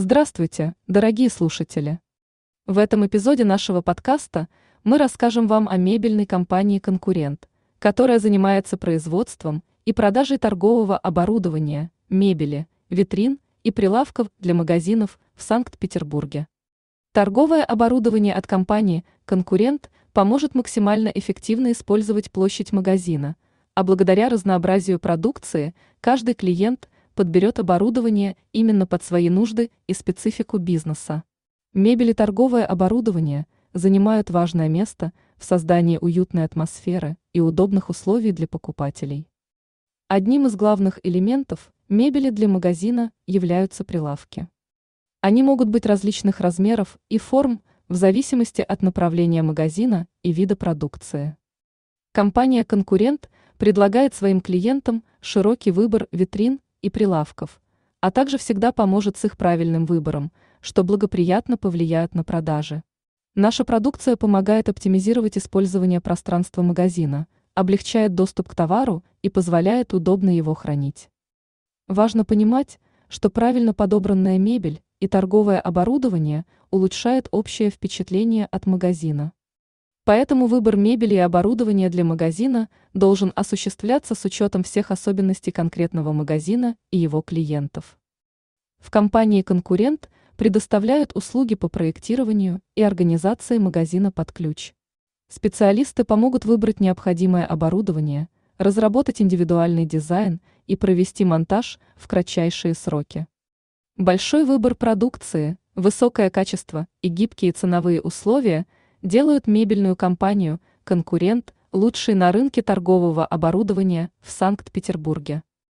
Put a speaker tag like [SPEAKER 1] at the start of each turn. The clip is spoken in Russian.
[SPEAKER 1] Здравствуйте, дорогие слушатели! В этом эпизоде нашего подкаста мы расскажем вам о мебельной компании «Конкурент», которая занимается производством и продажей торгового оборудования, мебели, витрин и прилавков для магазинов в Санкт-Петербурге. Торговое оборудование от компании «Конкурент» поможет максимально эффективно использовать площадь магазина, а благодаря разнообразию продукции каждый клиент подберет оборудование именно под свои нужды и специфику бизнеса. Мебель и торговое оборудование занимают важное место в создании уютной атмосферы и удобных условий для покупателей. Одним из главных элементов мебели для магазина являются прилавки. Они могут быть различных размеров и форм в зависимости от направления магазина и вида продукции. Компания «Конкурент» предлагает своим клиентам широкий выбор витрин и прилавков, а также всегда поможет с их правильным выбором, что благоприятно повлияет на продажи. Наша продукция помогает оптимизировать использование пространства магазина, облегчает доступ к товару и позволяет удобно его хранить. Важно понимать, что правильно подобранная мебель и торговое оборудование улучшает общее впечатление от магазина. Поэтому выбор мебели и оборудования для магазина должен осуществляться с учетом всех особенностей конкретного магазина и его клиентов. В компании «Конкурент» предоставляют услуги по проектированию и организации магазина под ключ. Специалисты помогут выбрать необходимое оборудование, разработать индивидуальный дизайн и провести монтаж в кратчайшие сроки. Большой выбор продукции, высокое качество и гибкие ценовые условия – делают мебельную компанию «Конкурент» лучшей на рынке торгового оборудования в Санкт-Петербурге.